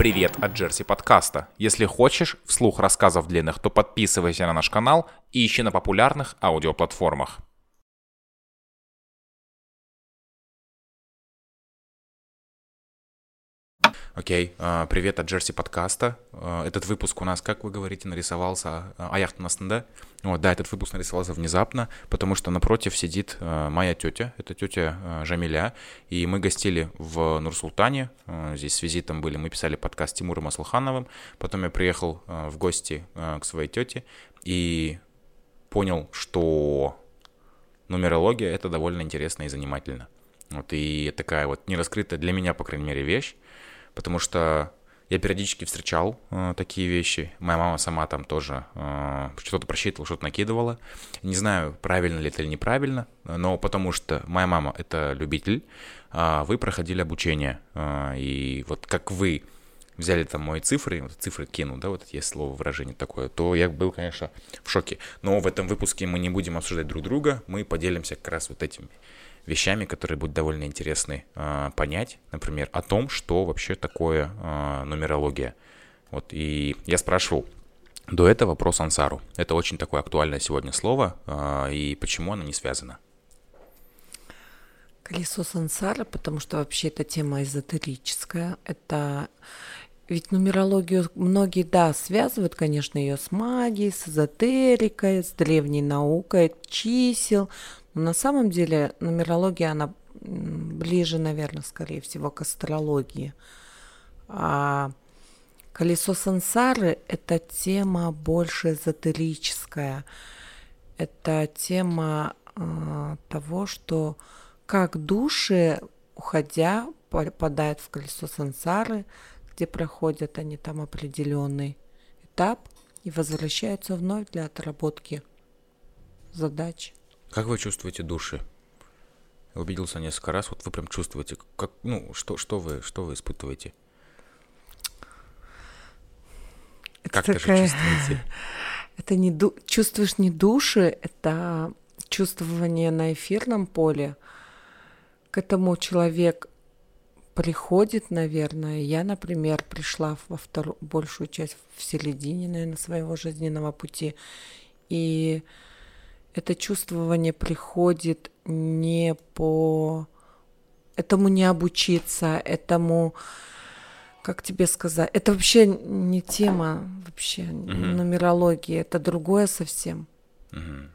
Привет от Джерси подкаста. Если хочешь вслух рассказов длинных, то подписывайся на наш канал и ищи на популярных аудиоплатформах. Окей, okay. привет от Джерси подкаста. А, этот выпуск у нас, как вы говорите, нарисовался а яхтом да? Вот, да, этот выпуск нарисовался внезапно, потому что напротив сидит а, моя тетя, это тетя Жамиля, и мы гостили в Нур-Султане, здесь с визитом были, мы писали подкаст с Тимуром Аслахановым, потом я приехал в гости к своей тете и понял, что нумерология это довольно интересно и занимательно. Вот, и такая вот нераскрытая для меня, по крайней мере, вещь, потому что я периодически встречал э, такие вещи. Моя мама сама там тоже э, что-то просчитывала, что-то накидывала. Не знаю, правильно ли это или неправильно, но потому что моя мама это любитель, а вы проходили обучение. Э, и вот как вы взяли там мои цифры, вот цифры кину, да, вот есть слово выражение такое, то я был, конечно, в шоке. Но в этом выпуске мы не будем обсуждать друг друга, мы поделимся как раз вот этими вещами, которые будут довольно интересны э, понять, например, о том, что вообще такое э, нумерология. Вот, и я спрашивал до этого про сансару. Это очень такое актуальное сегодня слово, э, и почему оно не связано? Колесо сансары, потому что вообще эта тема эзотерическая. Это ведь нумерологию многие, да, связывают, конечно, ее с магией, с эзотерикой, с древней наукой чисел, на самом деле нумерология, она ближе, наверное, скорее всего, к астрологии. А колесо сансары – это тема больше эзотерическая. Это тема э, того, что как души, уходя, попадают в колесо сансары, где проходят они там определенный этап и возвращаются вновь для отработки задач. Как вы чувствуете души? Я убедился несколько раз, вот вы прям чувствуете, как, ну, что, что вы, что вы испытываете? Это как такая... же чувствуете? Это не ду... чувствуешь не души, это чувствование на эфирном поле. К этому человек приходит, наверное. Я, например, пришла во вторую, большую часть в середине, наверное, своего жизненного пути. И это чувствование приходит не по этому не обучиться, этому, как тебе сказать, это вообще не тема вообще угу. нумерологии, это другое совсем. Угу.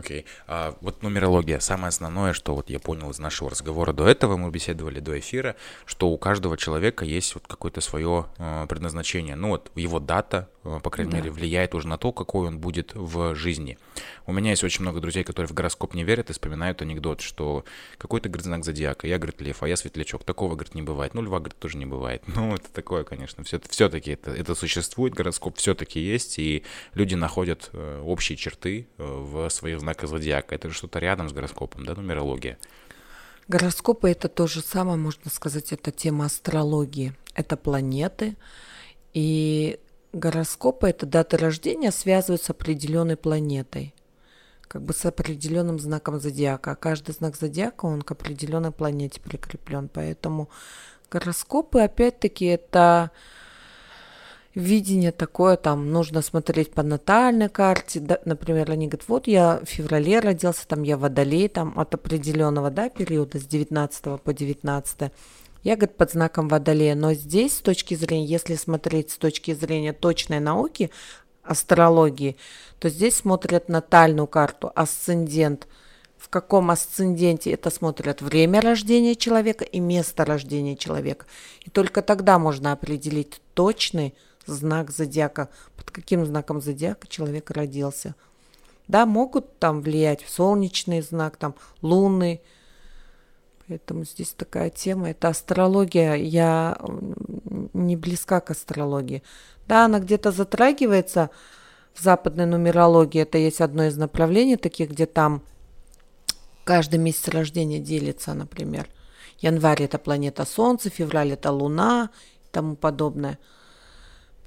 Окей. Okay. А вот нумерология. Самое основное, что вот я понял из нашего разговора до этого, мы беседовали до эфира, что у каждого человека есть вот какое-то свое э, предназначение. Ну вот его дата, по крайней да. мере, влияет уже на то, какой он будет в жизни. У меня есть очень много друзей, которые в гороскоп не верят и вспоминают анекдот, что какой-то, говорит, знак зодиака, я, говорит, лев, а я светлячок. Такого, говорит, не бывает. Ну, льва, говорит, тоже не бывает. Ну, это такое, конечно. Все, все-таки это, это существует, гороскоп все-таки есть, и люди находят э, общие черты э, в своих знака зодиака. Это же что-то рядом с гороскопом, да, нумерология. Гороскопы это то же самое, можно сказать, это тема астрологии. Это планеты. И гороскопы это даты рождения связывают с определенной планетой как бы с определенным знаком зодиака. А каждый знак зодиака, он к определенной планете прикреплен. Поэтому гороскопы, опять-таки, это видение такое, там нужно смотреть по натальной карте, да, например, они говорят, вот я в феврале родился, там я водолей, там от определенного, да, периода с 19 по 19 я, говорит, под знаком водолея, но здесь с точки зрения, если смотреть с точки зрения точной науки, астрологии, то здесь смотрят натальную карту, асцендент. В каком асценденте это смотрят время рождения человека и место рождения человека. И только тогда можно определить точный знак зодиака, под каким знаком зодиака человек родился. Да, могут там влиять солнечный знак, там лунный. Поэтому здесь такая тема. Это астрология. Я не близка к астрологии. Да, она где-то затрагивается в западной нумерологии. Это есть одно из направлений таких, где там каждый месяц рождения делится, например. Январь – это планета Солнца, февраль – это Луна и тому подобное –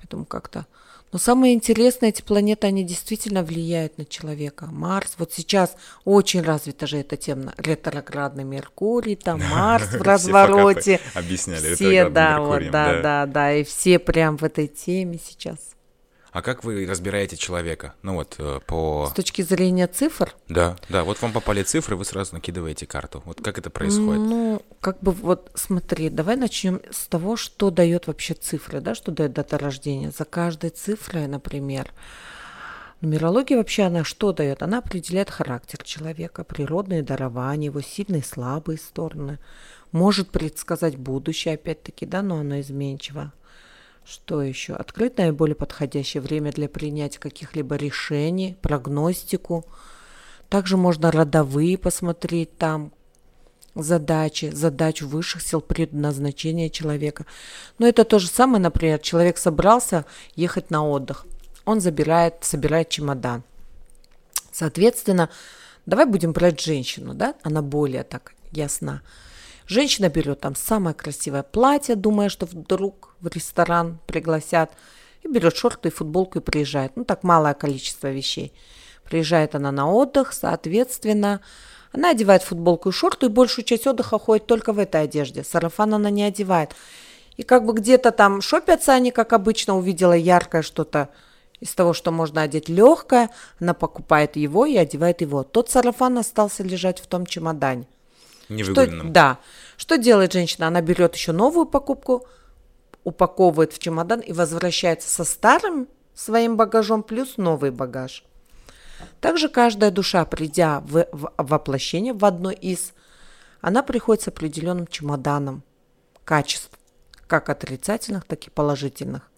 Поэтому как-то... Но самое интересное, эти планеты, они действительно влияют на человека. Марс, вот сейчас очень развита же эта тема. Ретроградный Меркурий, там Марс в развороте. Объясняли, Все, да, вот, да, да, да, и все прям в этой теме сейчас. А как вы разбираете человека? Ну вот э, по... С точки зрения цифр? Да, да, вот вам попали цифры, вы сразу накидываете карту. Вот как это происходит? Ну, как бы вот смотри, давай начнем с того, что дает вообще цифры, да, что дает дата рождения. За каждой цифрой, например, Нумерология вообще она что дает? Она определяет характер человека, природные дарования, его сильные и слабые стороны. Может предсказать будущее, опять-таки, да, но оно изменчиво. Что еще? Открыть наиболее подходящее время для принятия каких-либо решений, прогностику. Также можно родовые посмотреть там, задачи, задачу высших сил предназначения человека. Но это то же самое, например, человек собрался ехать на отдых. Он забирает, собирает чемодан. Соответственно, давай будем брать женщину, да? Она более так ясна. Женщина берет там самое красивое платье, думая, что вдруг в ресторан пригласят, и берет шорты и футболку и приезжает. Ну, так малое количество вещей. Приезжает она на отдых, соответственно, она одевает футболку и шорты, и большую часть отдыха ходит только в этой одежде. Сарафан она не одевает. И как бы где-то там шопятся они, как обычно, увидела яркое что-то из того, что можно одеть легкое, она покупает его и одевает его. Тот сарафан остался лежать в том чемодане. Невыгодным. Что, да. Что делает женщина? Она берет еще новую покупку, упаковывает в чемодан и возвращается со старым своим багажом плюс новый багаж. Также каждая душа, придя в, в воплощение в одно из, она приходит с определенным чемоданом качеств, как отрицательных, так и положительных.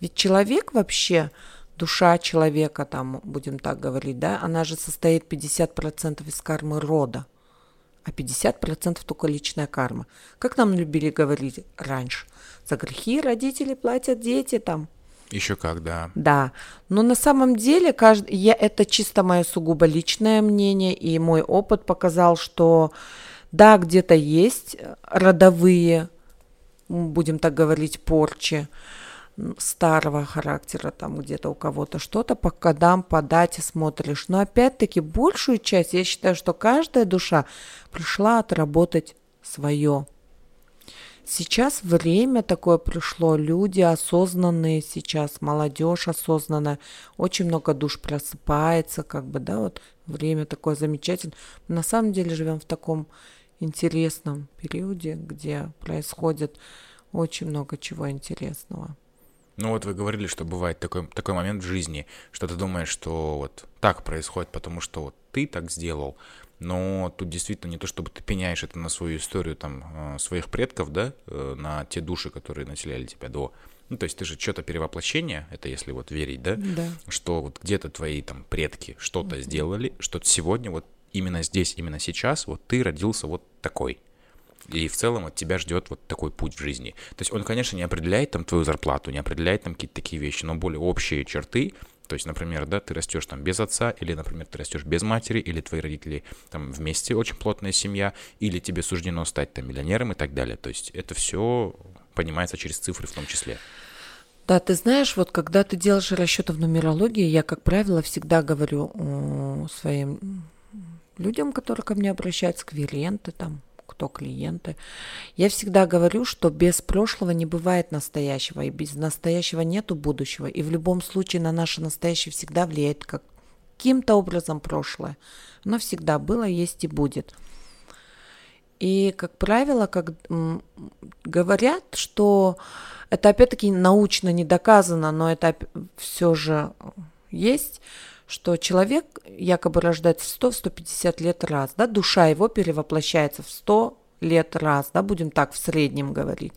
Ведь человек вообще, душа человека, там, будем так говорить, да, она же состоит 50% из кармы рода – а 50% только личная карма. Как нам любили говорить раньше, за грехи родители платят дети там. Еще как, да. Да, но на самом деле каждый, я, это чисто мое сугубо личное мнение, и мой опыт показал, что да, где-то есть родовые, будем так говорить, порчи, старого характера, там где-то у кого-то что-то по кодам, по дате смотришь. Но опять-таки большую часть, я считаю, что каждая душа пришла отработать свое. Сейчас время такое пришло, люди осознанные сейчас, молодежь осознанная, очень много душ просыпается, как бы, да, вот время такое замечательное. на самом деле живем в таком интересном периоде, где происходит очень много чего интересного. Ну вот вы говорили, что бывает такой, такой момент в жизни, что ты думаешь, что вот так происходит, потому что вот ты так сделал, но тут действительно не то, чтобы ты пеняешь это на свою историю там э, своих предков, да, э, на те души, которые населяли тебя до. Ну, то есть ты же что-то перевоплощение, это если вот верить, да, да. что вот где-то твои там предки что-то mm-hmm. сделали, что сегодня вот именно здесь, именно сейчас вот ты родился вот такой. И в целом от тебя ждет вот такой путь в жизни. То есть он, конечно, не определяет там твою зарплату, не определяет там какие-то такие вещи, но более общие черты, то есть, например, да, ты растешь там без отца, или, например, ты растешь без матери, или твои родители там вместе очень плотная семья, или тебе суждено стать там миллионером и так далее. То есть это все понимается через цифры в том числе. Да, ты знаешь, вот когда ты делаешь расчеты в нумерологии, я, как правило, всегда говорю своим людям, которые ко мне обращаются, клиенты там, кто клиенты. Я всегда говорю, что без прошлого не бывает настоящего, и без настоящего нету будущего. И в любом случае на наше настоящее всегда влияет как каким-то образом прошлое. Оно всегда было, есть и будет. И, как правило, как говорят, что это опять-таки научно не доказано, но это все же есть, что человек якобы рождается в 100-150 лет раз, да, душа его перевоплощается в 100 лет раз, да, будем так в среднем говорить.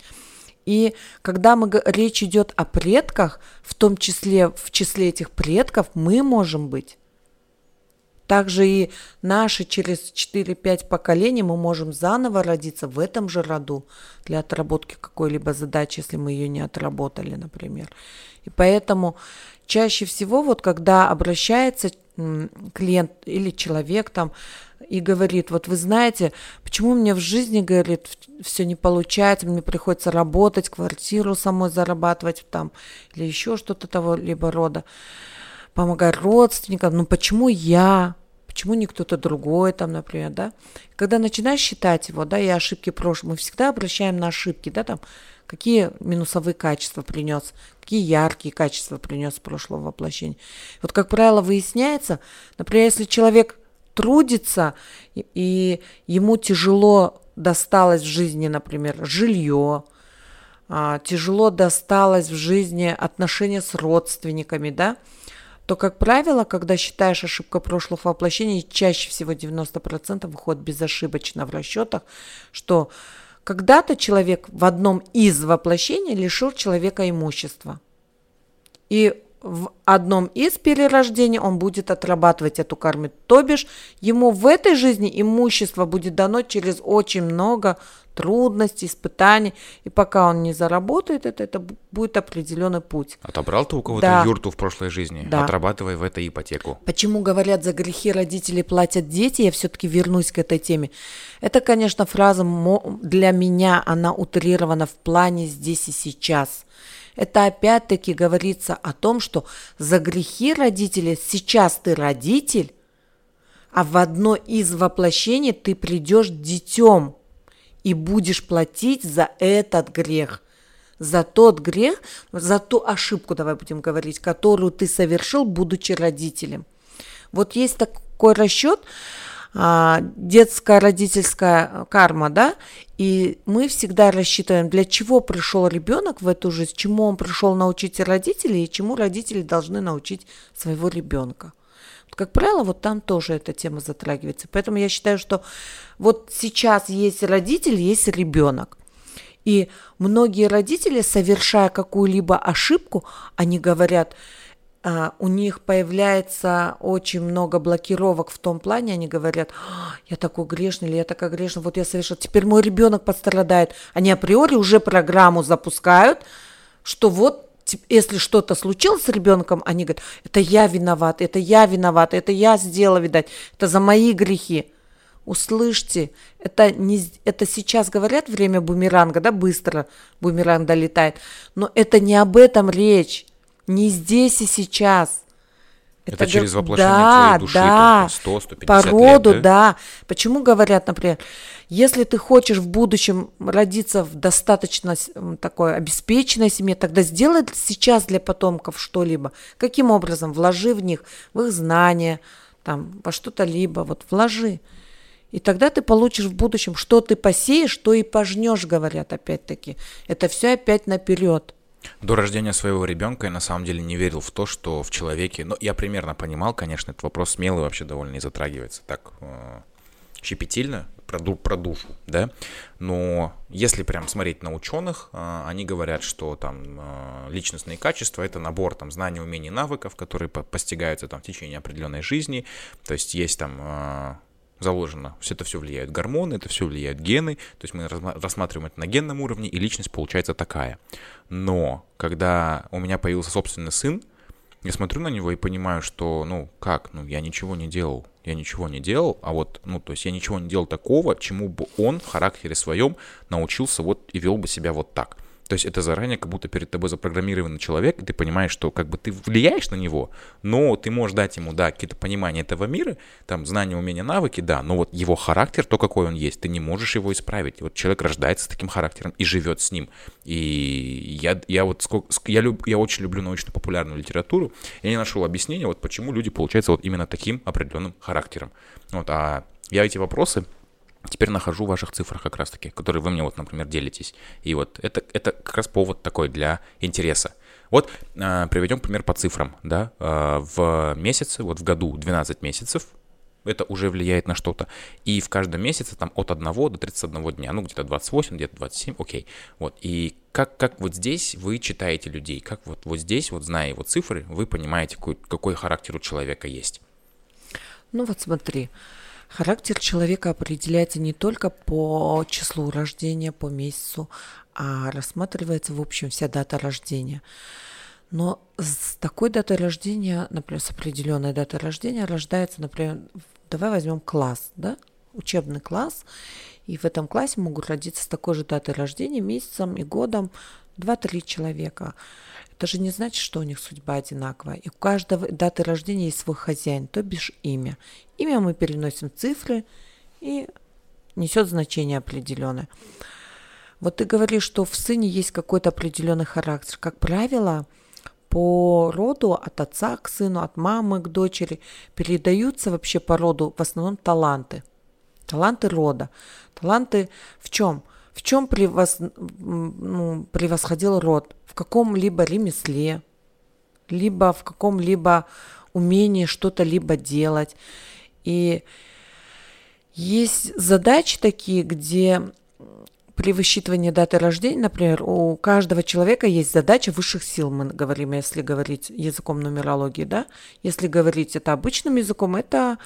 И когда мы, речь идет о предках, в том числе в числе этих предков мы можем быть также и наши через 4-5 поколений мы можем заново родиться в этом же роду для отработки какой-либо задачи, если мы ее не отработали, например. И поэтому чаще всего, вот когда обращается клиент или человек там и говорит, вот вы знаете, почему мне в жизни, говорит, все не получается, мне приходится работать, квартиру самой зарабатывать там, или еще что-то того либо рода, помогать родственникам, ну почему я, почему не кто-то другой там, например, да? Когда начинаешь считать его, да, и ошибки прошлого, мы всегда обращаем на ошибки, да, там, какие минусовые качества принес, какие яркие качества принес прошлого воплощения. Вот, как правило, выясняется, например, если человек трудится, и, и ему тяжело досталось в жизни, например, жилье, а, тяжело досталось в жизни отношения с родственниками, да, то, как правило, когда считаешь ошибка прошлых воплощений, чаще всего 90% выходит безошибочно в расчетах, что когда-то человек в одном из воплощений лишил человека имущества. И в одном из перерождений он будет отрабатывать эту карму. То бишь, ему в этой жизни имущество будет дано через очень много трудностей, испытаний. И пока он не заработает это, это будет определенный путь. Отобрал ты у кого-то да. юрту в прошлой жизни, да. отрабатывая в этой ипотеку. Почему говорят, за грехи родители платят дети? Я все-таки вернусь к этой теме. Это, конечно, фраза для меня, она утрирована в плане здесь и сейчас – это опять-таки говорится о том, что за грехи родителей сейчас ты родитель, а в одно из воплощений ты придешь детем и будешь платить за этот грех. За тот грех, за ту ошибку, давай будем говорить, которую ты совершил, будучи родителем. Вот есть такой расчет, детская родительская карма, да, и мы всегда рассчитываем, для чего пришел ребенок в эту жизнь, чему он пришел научить родителей и чему родители должны научить своего ребенка. Как правило, вот там тоже эта тема затрагивается. Поэтому я считаю, что вот сейчас есть родитель, есть ребенок. И многие родители, совершая какую-либо ошибку, они говорят, а, у них появляется очень много блокировок в том плане, они говорят, «А, я такой грешный или я такая грешная, вот я совершил, теперь мой ребенок пострадает. Они априори уже программу запускают, что вот если что-то случилось с ребенком, они говорят, это я виноват, это я виноват, это я сделала, видать, это за мои грехи. Услышьте, это, не, это сейчас говорят время бумеранга, да, быстро бумеранг долетает, но это не об этом речь не здесь и сейчас. Это, это через воплощение да, твоей души, да, 100, 150 по роду, лет, да? да. Почему говорят, например, если ты хочешь в будущем родиться в достаточно такой обеспеченной семье, тогда сделай сейчас для потомков что-либо. Каким образом? Вложи в них, в их знания, там, во что-то либо, вот вложи. И тогда ты получишь в будущем, что ты посеешь, что и пожнешь, говорят опять-таки. Это все опять наперед. До рождения своего ребенка я на самом деле не верил в то, что в человеке... Ну, я примерно понимал, конечно, этот вопрос смелый вообще довольно не затрагивается так э, щепетильно, про, про душу, да, но если прям смотреть на ученых, э, они говорят, что там э, личностные качества — это набор там знаний, умений, навыков, которые по постигаются там в течение определенной жизни, то есть есть там... Э, заложено. Все это все влияют гормоны, это все влияют гены. То есть мы рассматриваем это на генном уровне, и личность получается такая. Но когда у меня появился собственный сын, я смотрю на него и понимаю, что, ну, как, ну, я ничего не делал, я ничего не делал, а вот, ну, то есть я ничего не делал такого, чему бы он в характере своем научился вот и вел бы себя вот так. То есть это заранее как будто перед тобой запрограммированный человек, и ты понимаешь, что как бы ты влияешь на него, но ты можешь дать ему, да, какие-то понимания этого мира, там, знания, умения, навыки, да, но вот его характер, то, какой он есть, ты не можешь его исправить. Вот человек рождается с таким характером и живет с ним. И я, я вот сколько, я, люб, я очень люблю научно-популярную литературу, я не нашел объяснения, вот почему люди получаются вот именно таким определенным характером. Вот, а я эти вопросы теперь нахожу в ваших цифрах как раз-таки, которые вы мне вот, например, делитесь. И вот это, это как раз повод такой для интереса. Вот э, приведем пример по цифрам, да, э, в месяце, вот в году 12 месяцев, это уже влияет на что-то. И в каждом месяце там от 1 до 31 дня, ну где-то 28, где-то 27, окей. Вот, и как, как вот здесь вы читаете людей, как вот, вот здесь, вот зная его цифры, вы понимаете, какой, какой характер у человека есть. Ну вот смотри, характер человека определяется не только по числу рождения, по месяцу, а рассматривается в общем вся дата рождения. Но с такой датой рождения, например, с определенной датой рождения рождается, например, давай возьмем класс, да, учебный класс, и в этом классе могут родиться с такой же датой рождения, месяцем и годом 2-3 человека. Это же не значит, что у них судьба одинаковая. И у каждого даты рождения есть свой хозяин, то бишь имя. Имя мы переносим цифры и несет значение определенное. Вот ты говоришь, что в сыне есть какой-то определенный характер. Как правило, по роду от отца к сыну, от мамы к дочери передаются вообще по роду в основном таланты. Таланты рода. Таланты в чем? В чем превос, ну, превосходил род? В каком-либо ремесле, либо в каком-либо умении что-то либо делать. И есть задачи такие, где при высчитывании даты рождения, например, у каждого человека есть задача высших сил, мы говорим, если говорить языком нумерологии, да? Если говорить это обычным языком, это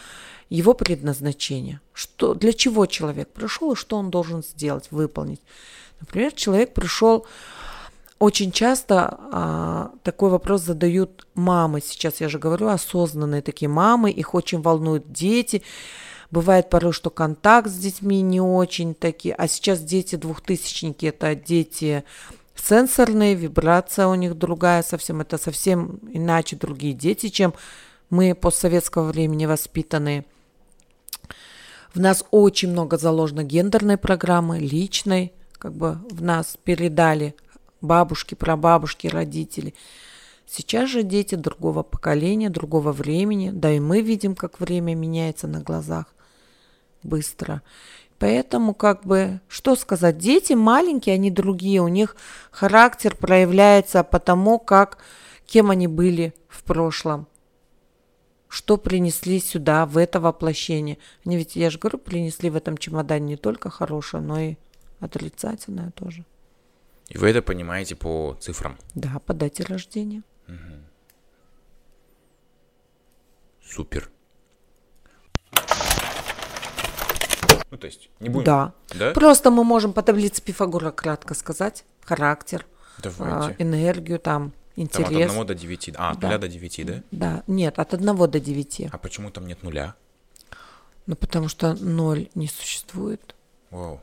его предназначение. Что, для чего человек пришел и что он должен сделать, выполнить. Например, человек пришел, очень часто а, такой вопрос задают мамы, сейчас я же говорю, осознанные такие мамы, их очень волнуют дети, Бывает порой, что контакт с детьми не очень такие, а сейчас дети двухтысячники, это дети сенсорные, вибрация у них другая совсем, это совсем иначе другие дети, чем мы постсоветского времени воспитанные. В нас очень много заложено гендерной программы, личной, как бы в нас передали бабушки, прабабушки, родители. Сейчас же дети другого поколения, другого времени, да и мы видим, как время меняется на глазах быстро. Поэтому, как бы, что сказать, дети маленькие, они другие, у них характер проявляется по тому, как, кем они были в прошлом, что принесли сюда, в это воплощение. Они ведь, я же говорю, принесли в этом чемодане не только хорошее, но и отрицательное тоже. И вы это понимаете по цифрам? Да, по дате рождения. Угу. Супер. Ну, то есть, не будем... Да. да. Просто мы можем по таблице Пифагора кратко сказать характер, Давайте. энергию, там, интерес. Там от 1 до 9. А, от да. 0 до 9, да? Да, нет, от 1 до 9. А почему там нет нуля? Ну, потому что ноль не существует. Вау.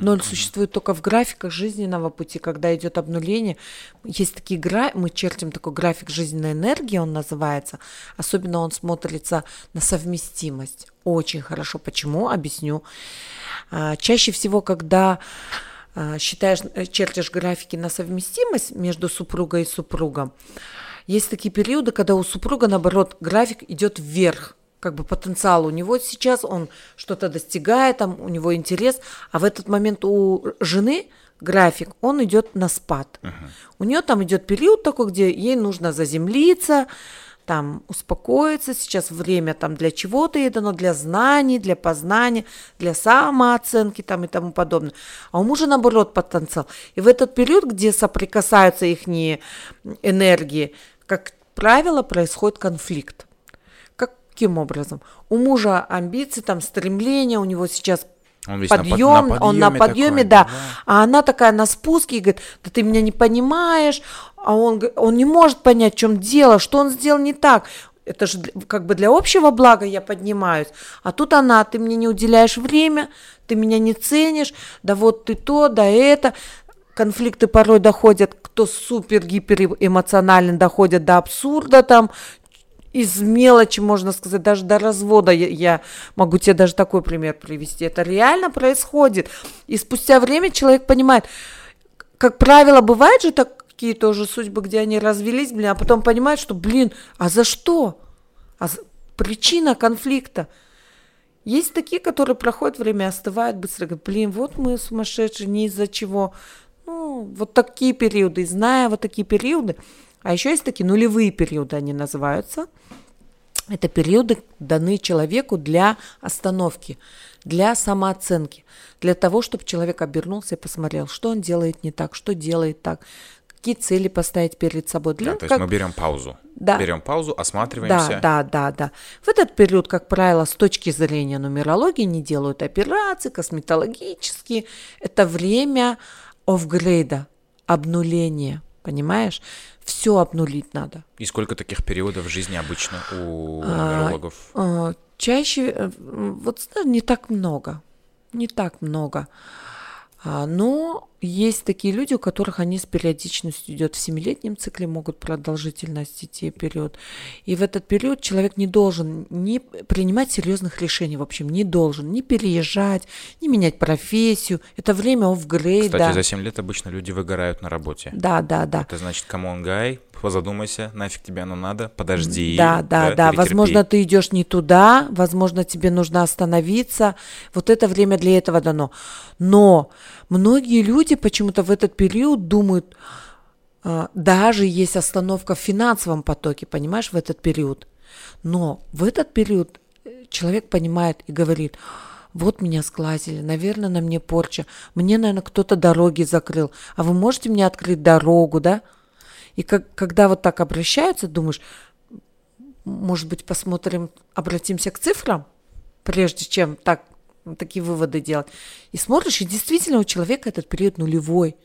Ноль существует только в графиках жизненного пути, когда идет обнуление. Есть такие гра... мы чертим такой график жизненной энергии, он называется. Особенно он смотрится на совместимость. Очень хорошо. Почему? Объясню. А, чаще всего, когда а, считаешь, э, чертишь графики на совместимость между супругой и супругом, есть такие периоды, когда у супруга, наоборот, график идет вверх как бы потенциал у него сейчас, он что-то достигает, там у него интерес, а в этот момент у жены график, он идет на спад. Uh-huh. У нее там идет период такой, где ей нужно заземлиться, там успокоиться, сейчас время там для чего-то ей дано, для знаний, для познания, для самооценки там и тому подобное. А у мужа наоборот потенциал. И в этот период, где соприкасаются их энергии, как правило, происходит конфликт. Каким образом? У мужа амбиции, там стремления, у него сейчас он подъем, на, под, на он на подъеме, такой, да. да. А она такая на спуске и говорит, да ты меня не понимаешь, а он, он не может понять, в чем дело, что он сделал не так. Это же как бы для общего блага я поднимаюсь. А тут она, ты мне не уделяешь время, ты меня не ценишь, да вот ты то, да это. Конфликты порой доходят, кто супер-гипер эмоционален, доходят до абсурда там, из мелочи, можно сказать, даже до развода. Я, я могу тебе даже такой пример привести. Это реально происходит. И спустя время человек понимает, как правило, бывает же такие тоже судьбы, где они развелись, блин, а потом понимают, что, блин, а за что? А за... причина конфликта. Есть такие, которые проходят время, остывают быстро, говорят, блин, вот мы сумасшедшие, не из-за чего. Ну, вот такие периоды. И зная вот такие периоды, а еще есть такие нулевые периоды, они называются. Это периоды даны человеку для остановки, для самооценки, для того, чтобы человек обернулся и посмотрел, что он делает не так, что делает так, какие цели поставить перед собой. Для, да, то есть мы берем паузу. Да. Берем паузу, осматриваемся. Да, да, да, да. В этот период, как правило, с точки зрения нумерологии не делают операции косметологические. Это время офгрейда, обнуления, понимаешь? Все обнулить надо. И сколько таких периодов в жизни обычно у нумерологов? А, чаще, э, вот не так много, не так много. А, но есть такие люди, у которых они с периодичностью идет в семилетнем цикле, могут продолжительность идти период. И в этот период человек не должен не принимать серьезных решений, в общем, не должен не переезжать, не менять профессию. Это время апгрейда. Кстати, за 7 лет обычно люди выгорают на работе. Да, да, да. Это значит, come on, guy, позадумайся, нафиг тебе оно надо, подожди. Да, да, да. Возможно, ты идешь не туда, возможно, тебе нужно остановиться. Вот это время для этого дано. Но многие люди почему-то в этот период думают, а, даже есть остановка в финансовом потоке, понимаешь, в этот период. Но в этот период э, человек понимает и говорит, вот меня сглазили, наверное, на мне порча, мне, наверное, кто-то дороги закрыл, а вы можете мне открыть дорогу, да? И как, когда вот так обращаются, думаешь, может быть, посмотрим, обратимся к цифрам, прежде чем так, такие выводы делать. И смотришь, и действительно у человека этот период нулевой.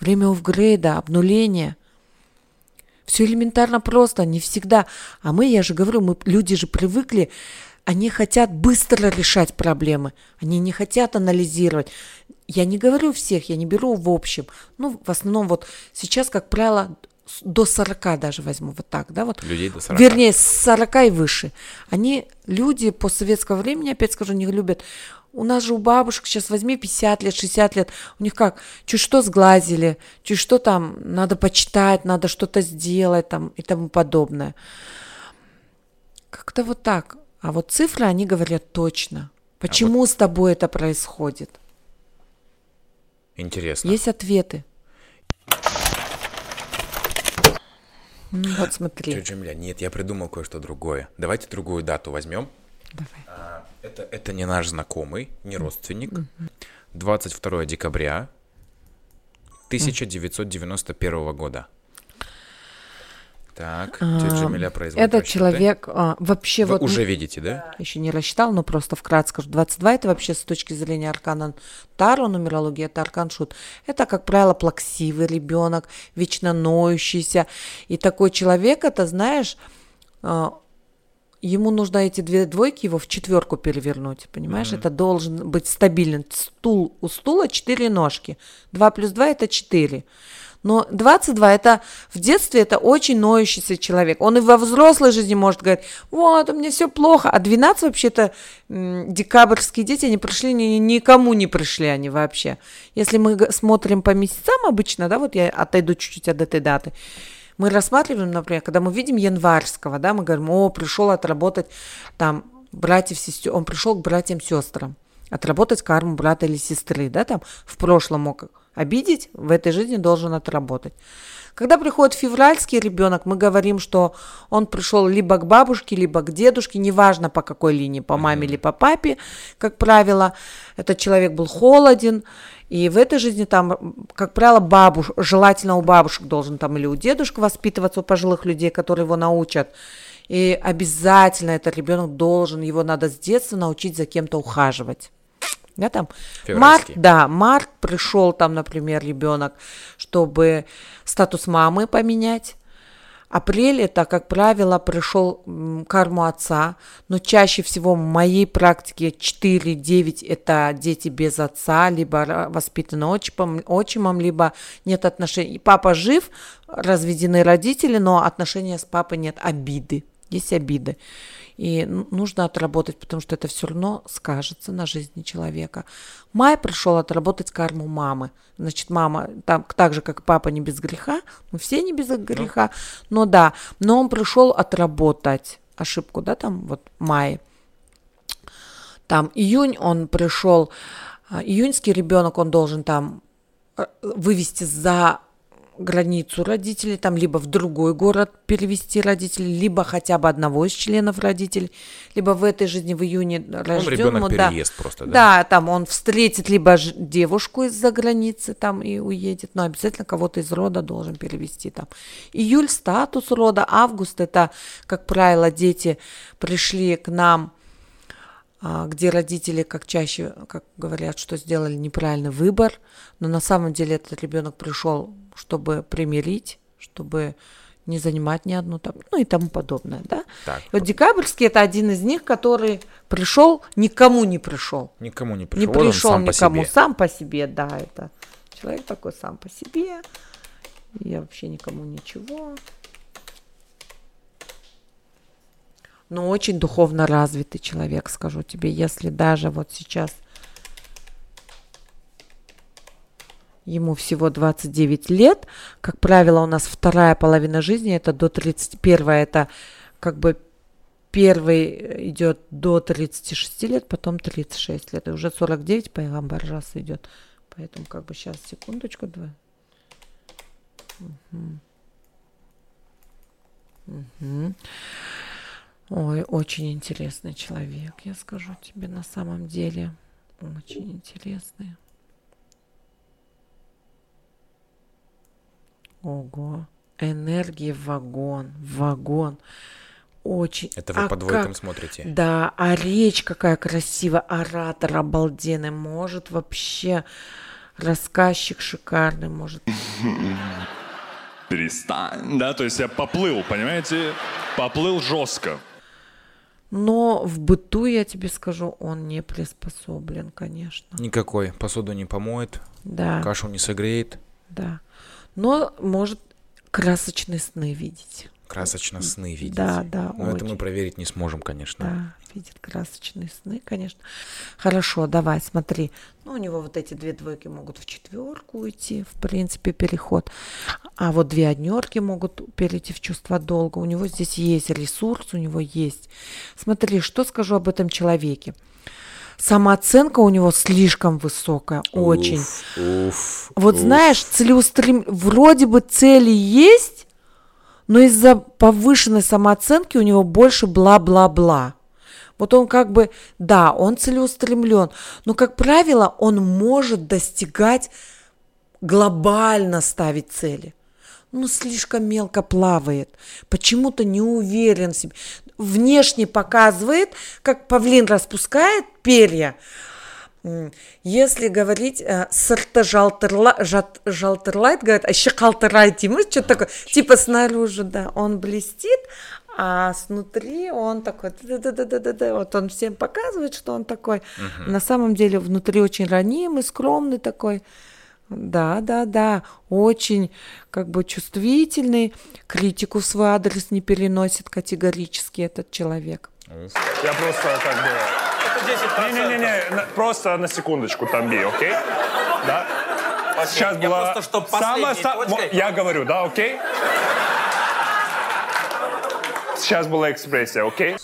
Время офгрейда, обнуления. Все элементарно просто, не всегда. А мы, я же говорю, мы люди же привыкли, они хотят быстро решать проблемы, они не хотят анализировать. Я не говорю всех, я не беру в общем. Ну, в основном вот сейчас, как правило, до 40 даже возьму вот так, да, вот. Людей до 40. Вернее, с 40 и выше. Они, люди по советского времени, опять скажу, не любят. У нас же у бабушек сейчас возьми 50 лет, 60 лет. У них как, чуть что сглазили, чуть что там, надо почитать, надо что-то сделать там и тому подобное. Как-то вот так. А вот цифры, они говорят точно. Почему а вот... с тобой это происходит? Интересно. Есть ответы. Ну, вот смотри. Тетя Джамиля, нет, я придумал кое-что другое. Давайте другую дату возьмем. Давай. А, это, это не наш знакомый, не родственник. 22 декабря 1991 года. Так, тетя Джамиля производит Этот человек а, вообще Вы вот... уже видите, да? Еще не рассчитал, но просто вкратце скажу. 22 это вообще с точки зрения аркана Таро, нумерологии, это аркан Шут. Это, как правило, плаксивый ребенок, вечно ноющийся. И такой человек, это, знаешь, а, ему нужно эти две двойки его в четверку перевернуть, понимаешь? Mm-hmm. Это должен быть стабилен. Стул, у стула четыре ножки. 2 плюс 2 это 4. Но 22 это в детстве это очень ноющийся человек. Он и во взрослой жизни может говорить, вот, у меня все плохо. А 12 вообще-то декабрьские дети, они пришли, ни, никому не пришли они вообще. Если мы смотрим по месяцам обычно, да, вот я отойду чуть-чуть от этой даты, мы рассматриваем, например, когда мы видим январского, да, мы говорим, о, пришел отработать там братьев, сестер, он пришел к братьям-сестрам, отработать карму брата или сестры, да, там в прошлом мог обидеть, в этой жизни должен отработать. Когда приходит февральский ребенок, мы говорим, что он пришел либо к бабушке, либо к дедушке, неважно по какой линии, по маме или по папе, как правило. Этот человек был холоден, и в этой жизни там, как правило, бабуш, желательно у бабушек должен там или у дедушек воспитываться, у пожилых людей, которые его научат. И обязательно этот ребенок должен, его надо с детства научить за кем-то ухаживать да, там март, да, март пришел там, например, ребенок, чтобы статус мамы поменять. Апрель это, как правило, пришел карму отца, но чаще всего в моей практике 4-9 это дети без отца, либо воспитаны отчимом, отчимом, либо нет отношений. Папа жив, разведены родители, но отношения с папой нет, обиды, есть обиды. И нужно отработать, потому что это все равно скажется на жизни человека. Май пришел отработать карму мамы. Значит, мама, там, так же, как папа, не без греха, мы все не без греха, но да, но он пришел отработать ошибку, да, там вот май. Там июнь он пришел, а, июньский ребенок, он должен там э, вывести за границу родителей, там либо в другой город перевести родителей, либо хотя бы одного из членов родителей, либо в этой жизни в июне рожденному, да, переезд просто, да? Да, там он встретит либо девушку из-за границы там и уедет, но обязательно кого-то из рода должен перевести там. Июль статус рода, август это, как правило, дети пришли к нам где родители, как чаще, как говорят, что сделали неправильный выбор, но на самом деле этот ребенок пришел, чтобы примирить, чтобы не занимать ни одну там, ну и тому подобное, да. Так. вот декабрьский это один из них, который пришел, никому не пришел. Никому не пришел. Не пришел сам никому, по себе. сам по себе, да, это человек такой сам по себе. Я вообще никому ничего. Но очень духовно развитый человек, скажу тебе, если даже вот сейчас ему всего 29 лет, как правило, у нас вторая половина жизни, это до 31, это как бы первый идет до 36 лет, потом 36 лет, и уже 49 Пайгамбар раз идет. Поэтому как бы сейчас, секундочку, два. Угу. Угу. Ой, очень интересный человек, я скажу тебе на самом деле. Очень интересный. Ого. Энергии вагон, вагон. Очень. Это вы а по двойкам как? смотрите? Да, а речь какая красивая, оратор обалденный, может вообще рассказчик шикарный, может. Перестань, да, то есть я поплыл, понимаете, поплыл жестко. Но в быту, я тебе скажу, он не приспособлен, конечно. Никакой. Посуду не помоет, Да, кашу не согреет, да. Но может красочные сны видеть. Красочно сны видеть. Да, да, Но это мы очень. проверить не сможем, конечно. Да, видит красочные сны, конечно. Хорошо, давай, смотри. Ну, у него вот эти две двойки могут в четверку уйти, в принципе, переход. А вот две однерки могут перейти в чувство долга. У него здесь есть ресурс, у него есть. Смотри, что скажу об этом человеке. Самооценка у него слишком высокая, очень. Уф, уф, Вот уф. знаешь, целеустрем... вроде бы цели есть, но из-за повышенной самооценки у него больше бла-бла-бла. Вот он как бы, да, он целеустремлен, но, как правило, он может достигать глобально ставить цели. Ну, слишком мелко плавает, почему-то не уверен в себе. Внешне показывает, как павлин распускает перья, Если говорить э, сырты жалтырла- жат- жалтырлайт, говорят, а еще қалтырайт дейміз, что такое, типа снаружи, да, он блестит, а снутри он такой, да-да-да-да-да, вот он всем показывает, что он такой. На самом деле внутри очень ранимый, скромный такой. Да, да, да, очень как бы чувствительный, критику в свой адрес не переносит категорически этот человек. Я просто как бы... Не-не-не, на- просто на секундочку тамби, окей? Да? Сейчас Я была просто, чтоб самая точкой- Я говорю, да, окей? Сейчас была экспрессия, окей?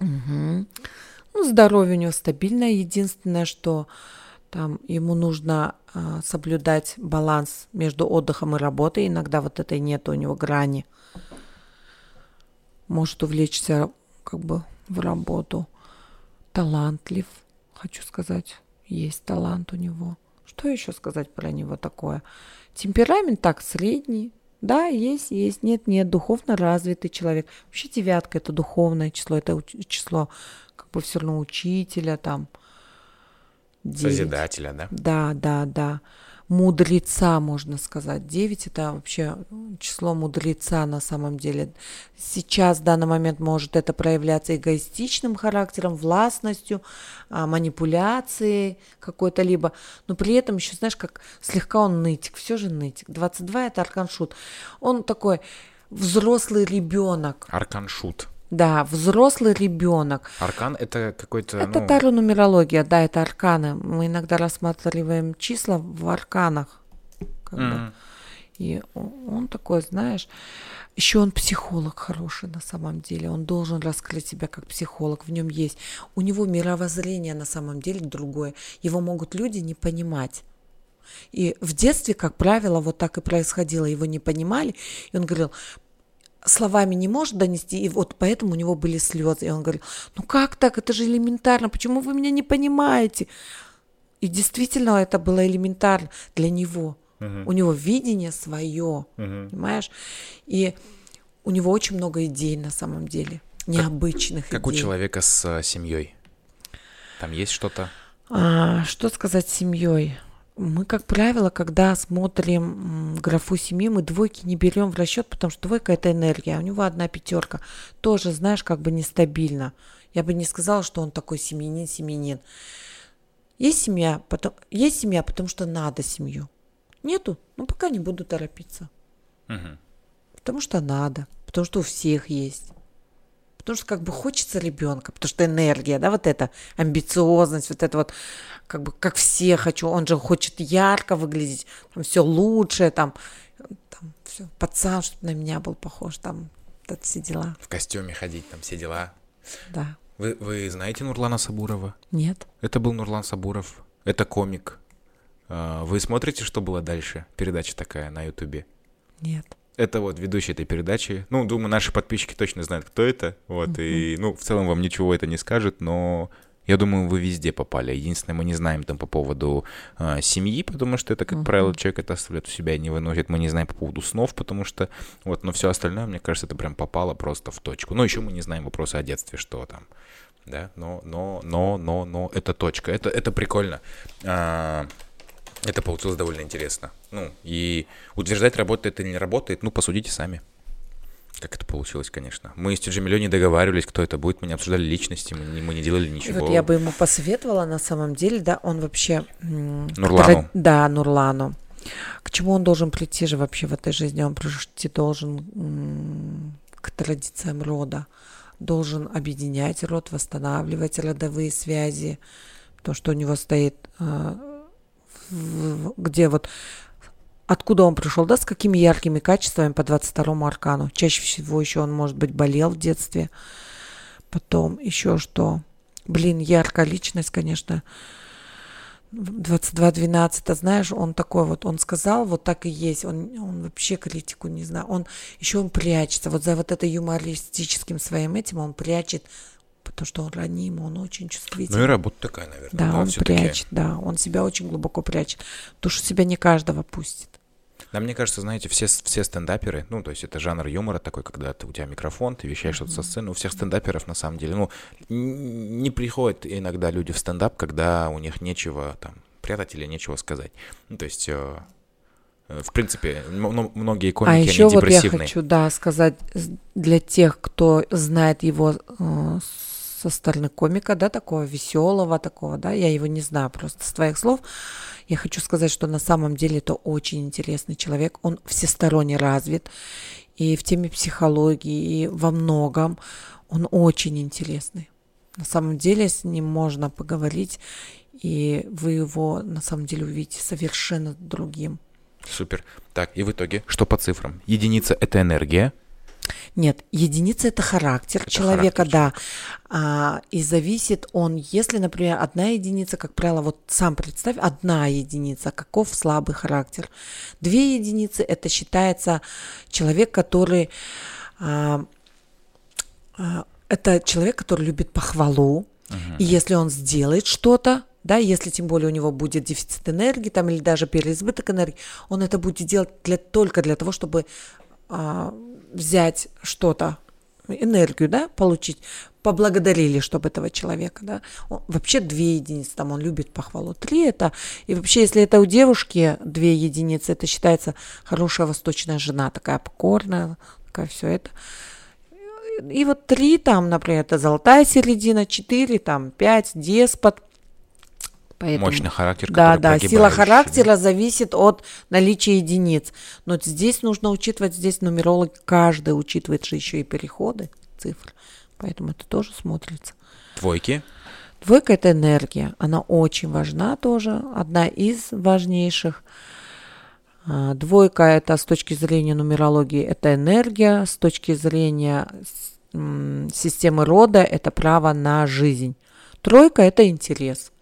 Ну, здоровье у него стабильное. Единственное, что там ему нужно а, соблюдать баланс между отдыхом и работой. Иногда вот этой нет у него грани. Может увлечься как бы в работу. Талантлив, хочу сказать. Есть талант у него. Что еще сказать про него такое? Темперамент так средний. Да, есть, есть, нет, нет, духовно развитый человек. Вообще девятка это духовное число, это число как бы все равно учителя там. девять. Созидателя, да? Да, да, да. Мудреца, можно сказать. 9 это вообще число мудреца на самом деле. Сейчас, в данный момент, может это проявляться эгоистичным характером, властностью, а, манипуляцией какой-то либо. Но при этом еще, знаешь, как слегка он нытик, все же нытик. 22 это арканшут. Он такой взрослый ребенок. Арканшут. Да, взрослый ребенок. Аркан это какой-то, Это ну, таро-нумерология, да, это арканы. Мы иногда рассматриваем числа в арканах. как бы. м, И он такой, знаешь, еще он психолог хороший на самом деле. Он должен раскрыть себя как психолог. В нем есть. У него мировоззрение на самом деле другое. Его могут люди не понимать. И в детстве, как правило, вот так и происходило. Его не понимали. И он говорил, словами не может донести, и вот поэтому у него были слезы. И он говорил, ну как так, это же элементарно, почему вы меня не понимаете? И действительно это было элементарно для него. Uh-huh. У него видение свое, uh-huh. понимаешь? И у него очень много идей на самом деле, необычных как, идей. Как у человека с uh, семьей? Там есть что-то? А, что сказать семьей? Мы, как правило, когда смотрим графу семьи, мы двойки не берем в расчет, потому что двойка это энергия, а у него одна пятерка. Тоже, знаешь, как бы нестабильно. Я бы не сказала, что он такой семьянин, семьянин. Есть семья, потом, есть семья, потому что надо семью. Нету, ну пока не буду торопиться. Угу. Потому что надо, потому что у всех есть. Потому что как бы хочется ребенка, потому что энергия, да, вот эта амбициозность, вот это вот, как бы, как все хочу, он же хочет ярко выглядеть, там все лучшее, там, там все, пацан, чтобы на меня был похож, там, вот все дела. В костюме ходить, там все дела. Да. Вы, вы знаете Нурлана Сабурова? Нет. Это был Нурлан Сабуров, это комик. А, вы смотрите, что было дальше? Передача такая на Ютубе? Нет. Это вот ведущий этой передачи. Ну, думаю, наши подписчики точно знают, кто это. Вот, и, ну, в целом вам ничего это не скажет, но я думаю, вы везде попали. Единственное, мы не знаем там по поводу э, семьи, потому что это, как uh-huh. правило, человек это оставляет у себя и не выносит. Мы не знаем по поводу снов, потому что вот, но все остальное, мне кажется, это прям попало просто в точку. Ну, еще мы не знаем вопросы о детстве, что там, да, но, но, но, но, но, это точка. Это, это прикольно. А, это получилось довольно интересно. Ну, и утверждать, работает или не работает, ну, посудите сами. Как это получилось, конечно. Мы с Тиджи не договаривались, кто это будет, мы не обсуждали личности, мы не, мы не делали ничего. вот я бы ему посоветовала, на самом деле, да, он вообще... Нурлану. Да, Нурлану. К чему он должен прийти же вообще в этой жизни? Он прийти должен к традициям рода, должен объединять род, восстанавливать родовые связи, то, что у него стоит а, где вот откуда он пришел, да, с какими яркими качествами по 22 аркану. Чаще всего еще он, может быть, болел в детстве. Потом еще что. Блин, яркая личность, конечно. 22-12, знаешь, он такой вот, он сказал, вот так и есть, он, он вообще критику не знает, он еще он прячется, вот за вот это юмористическим своим этим он прячет потому что он раним, он очень чувствительный. Ну и работа такая, наверное. Да, да он прячет, да, он себя очень глубоко прячет. Душу себя не каждого пустит. Да, мне кажется, знаете, все, все стендаперы, ну, то есть это жанр юмора такой, когда ты, у тебя микрофон, ты вещаешь mm-hmm. что-то со сцены. У всех стендаперов, на самом деле, ну, не приходят иногда люди в стендап, когда у них нечего там прятать или нечего сказать. Ну, то есть э, в принципе, многие а комики, а еще они вот я хочу, да, сказать для тех, кто знает его э, со стороны комика, да, такого веселого, такого, да, я его не знаю просто с твоих слов. Я хочу сказать, что на самом деле это очень интересный человек, он всесторонне развит и в теме психологии, и во многом он очень интересный. На самом деле с ним можно поговорить, и вы его на самом деле увидите совершенно другим. Супер. Так, и в итоге, что по цифрам? Единица – это энергия, нет, единица это характер это человека, характер. да. А, и зависит он, если, например, одна единица, как правило, вот сам представь, одна единица, каков слабый характер. Две единицы это считается человек, который а, а, это человек, который любит похвалу. Угу. И если он сделает что-то, да, если тем более у него будет дефицит энергии там или даже переизбыток энергии, он это будет делать для, только для того, чтобы а, взять что-то, энергию, да, получить, поблагодарили, чтобы этого человека, да. Он, вообще две единицы, там он любит похвалу. Три это, и вообще, если это у девушки две единицы, это считается хорошая восточная жена, такая покорная, такая все это. И вот три там, например, это золотая середина, четыре, там, пять, деспот, Поэтому, Мощный характер, Да, да, сила характера зависит от наличия единиц. Но здесь нужно учитывать, здесь нумеролог каждый учитывает же еще и переходы цифр. Поэтому это тоже смотрится. Двойки? Двойка – это энергия. Она очень важна тоже, одна из важнейших. А, двойка – это с точки зрения нумерологии – это энергия, с точки зрения системы рода – это право на жизнь. Тройка – это интерес.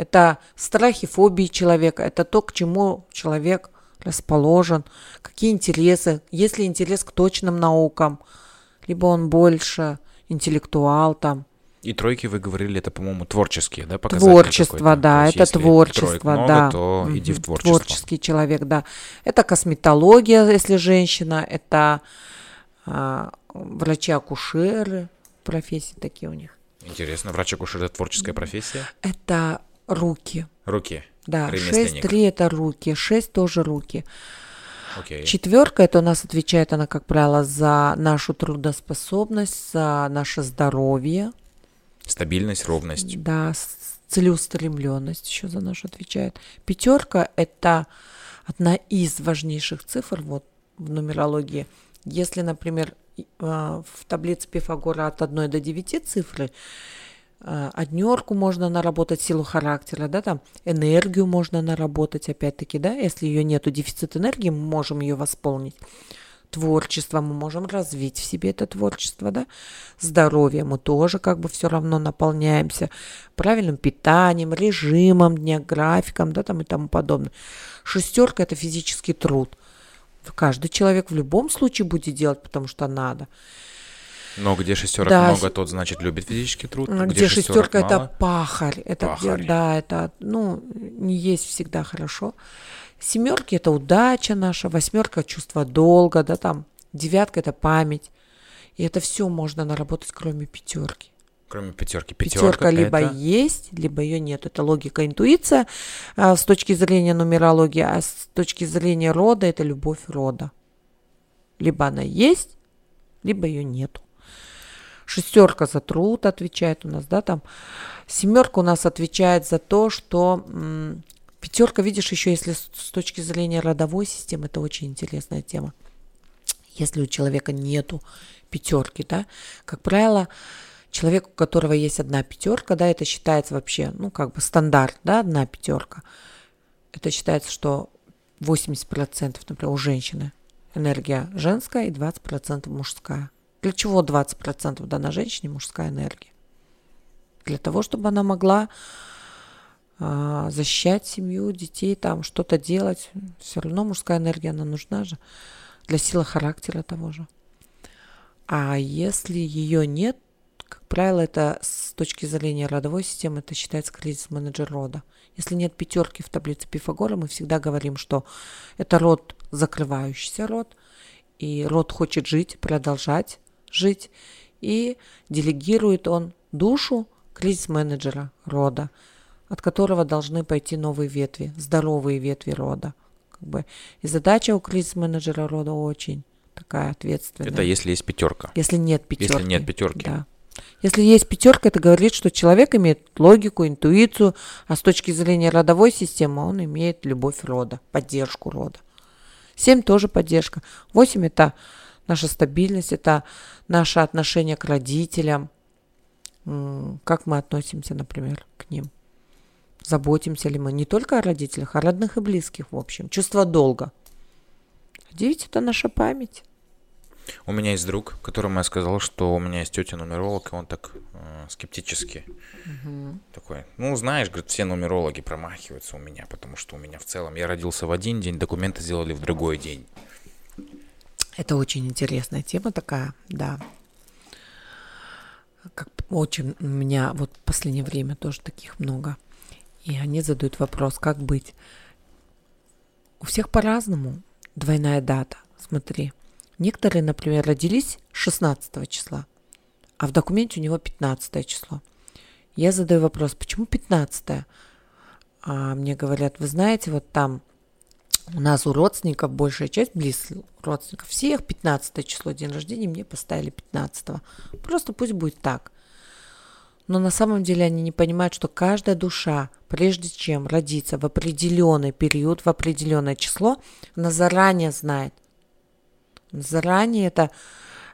Это страхи, фобии человека, это то, к чему человек расположен, какие интересы, есть ли интерес к точным наукам, либо он больше интеллектуал там. И тройки, вы говорили, это, по-моему, творческие, да, показатели Творчество, какой-то? да, То это творчество, много, да. то иди в творчество. Творческий человек, да. Это косметология, если женщина, это а, врачи-акушеры, профессии такие у них. Интересно, врач-акушер — это творческая профессия? Это руки. Руки. Да, Ремесленник. 6-3 это руки, 6 тоже руки. Окей. Четверка это у нас отвечает она, как правило, за нашу трудоспособность, за наше здоровье, Стабильность, ровность. да, целеустремленность еще за нашу отвечает. Пятерка это одна из важнейших цифр вот в нумерологии. Если, например, а, в таблице Пифагора от 1 до 9 цифры, однерку можно наработать силу характера, да, там энергию можно наработать, опять-таки, да, если ее нету дефицит энергии, мы можем ее восполнить. Творчество мы можем развить в себе это творчество, да. Здоровье мы тоже как бы все равно наполняемся правильным питанием, режимом дня, графиком, да, там и тому подобное. Шестерка это физический труд. Каждый человек в любом случае будет делать, потому что надо. Но где шестерок Да, много, тот значит любит физический труд. А Где, шестерок шестерка это мало, пахарь. Это где- Пахарь. да, это, ну, не есть всегда хорошо. Семерки это удача наша, восьмерка чувство долга, да, там, девятка это память. И это все можно наработать, кроме пятерки. Кроме пятерки. Пятерка Пятерка либо это... есть, либо ее нет. Это логика, интуиция а, с точки зрения нумерологии, а с точки зрения рода это любовь рода. Либо она есть, либо ее нету. Шестерка за труд отвечает у нас, да, там. Семерка у нас отвечает за то, что пятерка, видишь, еще если с точки зрения родовой системы, это очень интересная тема. Если у человека нету пятерки, да, как правило, человек, у которого есть одна пятерка, да, это считается вообще, ну, как бы стандарт, да, одна пятерка. Это считается, что 80%, например, у женщины энергия женская и 20% мужская. Для чего 20% дана женщине мужская энергия? Для того, чтобы она могла а, защищать семью, детей, там что-то делать. Все равно мужская энергия, она нужна же для силы характера того же. А если ее нет, как правило, это с точки зрения родовой системы, это считается кризис-менеджер рода. Если нет пятерки в таблице Пифагора, мы всегда говорим, что это род, закрывающийся род, и род хочет жить, продолжать жить, и делегирует он душу кризис-менеджера рода, от которого должны пойти новые ветви, здоровые ветви рода. Как бы. И задача у кризис-менеджера рода очень такая ответственная. Это если есть пятерка. Если нет пятерки. Если нет пятерки. Да. Если есть пятерка, это говорит, что человек имеет логику, интуицию, а с точки зрения родовой системы он имеет любовь рода, поддержку рода. Семь тоже поддержка. Восемь это наша стабильность, это наше отношение к родителям, как мы относимся, например, к ним. Заботимся ли мы не только о родителях, а о родных и близких, в общем. Чувство долга. А Девять это наша память. У меня есть друг, которому я сказал, что у меня есть тетя нумеролог, и он так э, скептически такой. Ну, знаешь, говорит, все нумерологи промахиваются у меня, потому что у меня в целом я родился в один день, документы сделали в другой день. Это очень интересная тема такая, да. Как очень у меня вот в последнее время тоже таких много. И они задают вопрос, как быть. У всех по-разному двойная дата. Смотри, некоторые, например, родились 16 числа, а в документе у него 15 число. Я задаю вопрос, почему 15? А мне говорят, вы знаете, вот там у нас у родственников большая часть близких родственников, всех 15 число день рождения мне поставили 15. Просто пусть будет так. Но на самом деле они не понимают, что каждая душа, прежде чем родиться в определенный период, в определенное число, она заранее знает. Заранее это,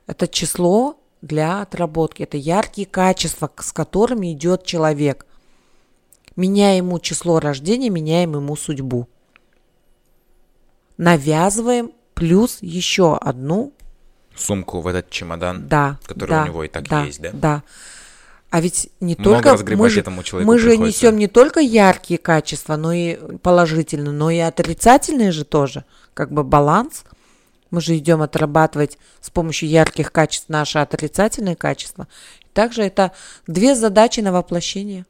это число для отработки. Это яркие качества, с которыми идет человек. Меняя ему число рождения, меняем ему судьбу навязываем плюс еще одну, Сумку в этот чемодан, да, который да, у него и так да, есть, да? Да. А ведь не Много только мы же, этому человеку мы же приходится. несем не только яркие качества, но и положительные, но и отрицательные же тоже, как бы баланс. Мы же идем отрабатывать с помощью ярких качеств наши отрицательные качества. Также это две задачи на воплощение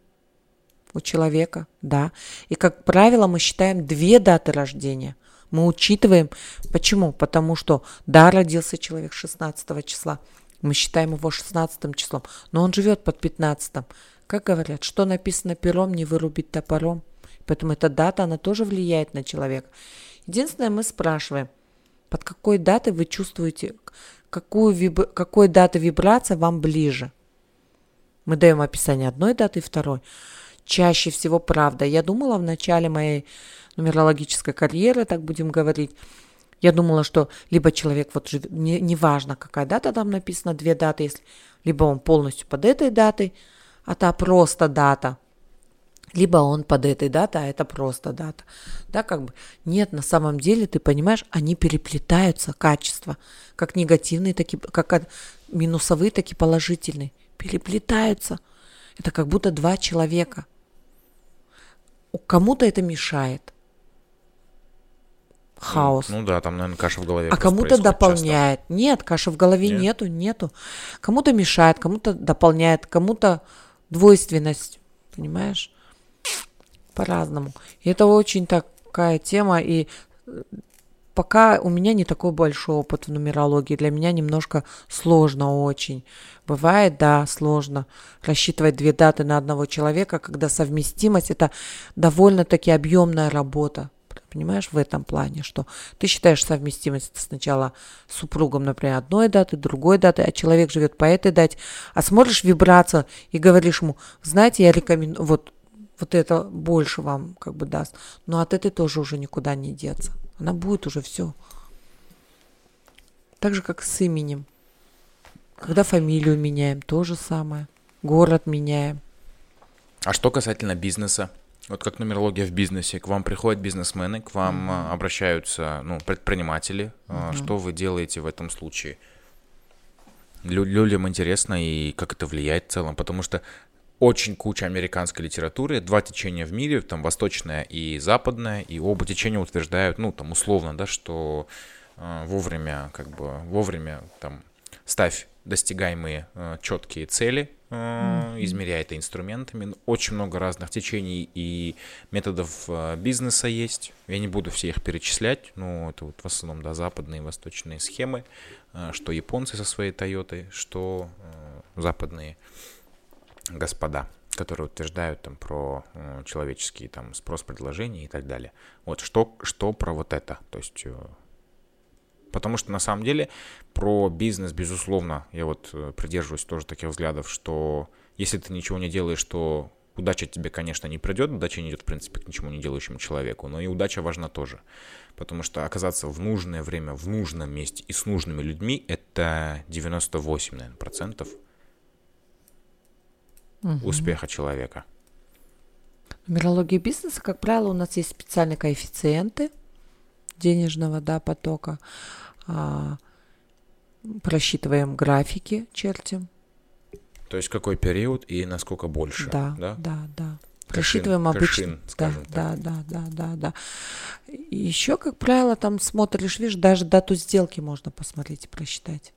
у человека, да. И, как правило, мы считаем две даты рождения. Мы учитываем. Почему? Потому что, да, родился человек 16 числа. Мы считаем его 16 числом. Но он живет под 15. Как говорят, что написано пером, не вырубить топором. Поэтому эта дата, она тоже влияет на человека. Единственное, мы спрашиваем, под какой датой вы чувствуете, какую виб... какой даты вибрация вам ближе. Мы даем описание одной даты и второй. Чаще всего правда. Я думала в начале моей нумерологической карьеры, так будем говорить, я думала, что либо человек вот живет, не, неважно, какая дата там написана, две даты, если либо он полностью под этой датой, а та просто дата, либо он под этой датой, а это просто дата. Да, как бы нет, на самом деле, ты понимаешь, они переплетаются, качества, как негативные, так и как минусовые, так и положительные, переплетаются. Это как будто два человека. Кому-то это мешает. Хаос. Ну да, там, наверное, каша в голове. А кому-то происходит часто. дополняет. Нет, каши в голове Нет? нету, нету. Кому-то мешает, кому-то дополняет, кому-то двойственность, понимаешь? По-разному. И это очень такая тема, и э, пока у меня не такой большой опыт в нумерологии, для меня немножко сложно очень. Бывает, да, сложно рассчитывать две даты на одного человека, когда совместимость это довольно-таки объемная работа. Понимаешь, в этом плане, что ты считаешь совместимость сначала с супругом, например, одной даты, другой даты, а человек живет по этой дате, а смотришь вибрацию и говоришь ему, знаете, я рекомендую, вот, вот это больше вам как бы даст, но от этой тоже уже никуда не деться. Она будет уже все. Так же, как с именем. Когда фамилию меняем, то же самое. Город меняем. А что касательно бизнеса? Вот как нумерология в бизнесе, к вам приходят бизнесмены, к вам а, обращаются ну, предприниматели. А, Что вы делаете в этом случае? Лю- людям интересно и как это влияет в целом, потому что очень куча американской литературы, два течения в мире, там восточное и западное, и оба течения утверждают, ну там условно, да, что э, вовремя, как бы вовремя там ставь достигаемые э, четкие цели, э, измеряй это инструментами. Ну, Очень много разных течений и методов э, бизнеса есть. Я не буду все их перечислять, но это вот в основном да, западные и восточные схемы, э, что японцы со своей Тойотой, что э, западные господа, которые утверждают там про э, человеческий там спрос, предложение и так далее. Вот что, что про вот это, то есть, э, потому что на самом деле про бизнес, безусловно, я вот э, придерживаюсь тоже таких взглядов, что если ты ничего не делаешь, то удача тебе, конечно, не придет, удача не идет, в принципе, к ничему не делающему человеку, но и удача важна тоже, потому что оказаться в нужное время, в нужном месте и с нужными людьми, это 98, наверное, процентов успеха человека. В нумерологии бизнеса, как правило, у нас есть специальные коэффициенты денежного да, потока. А, просчитываем графики, чертим. То есть какой период и насколько больше, Да, да? да, да. Просчитываем обычно. Да, да, да, да, да, да. Еще, как правило, там смотришь, видишь, даже дату сделки можно посмотреть и просчитать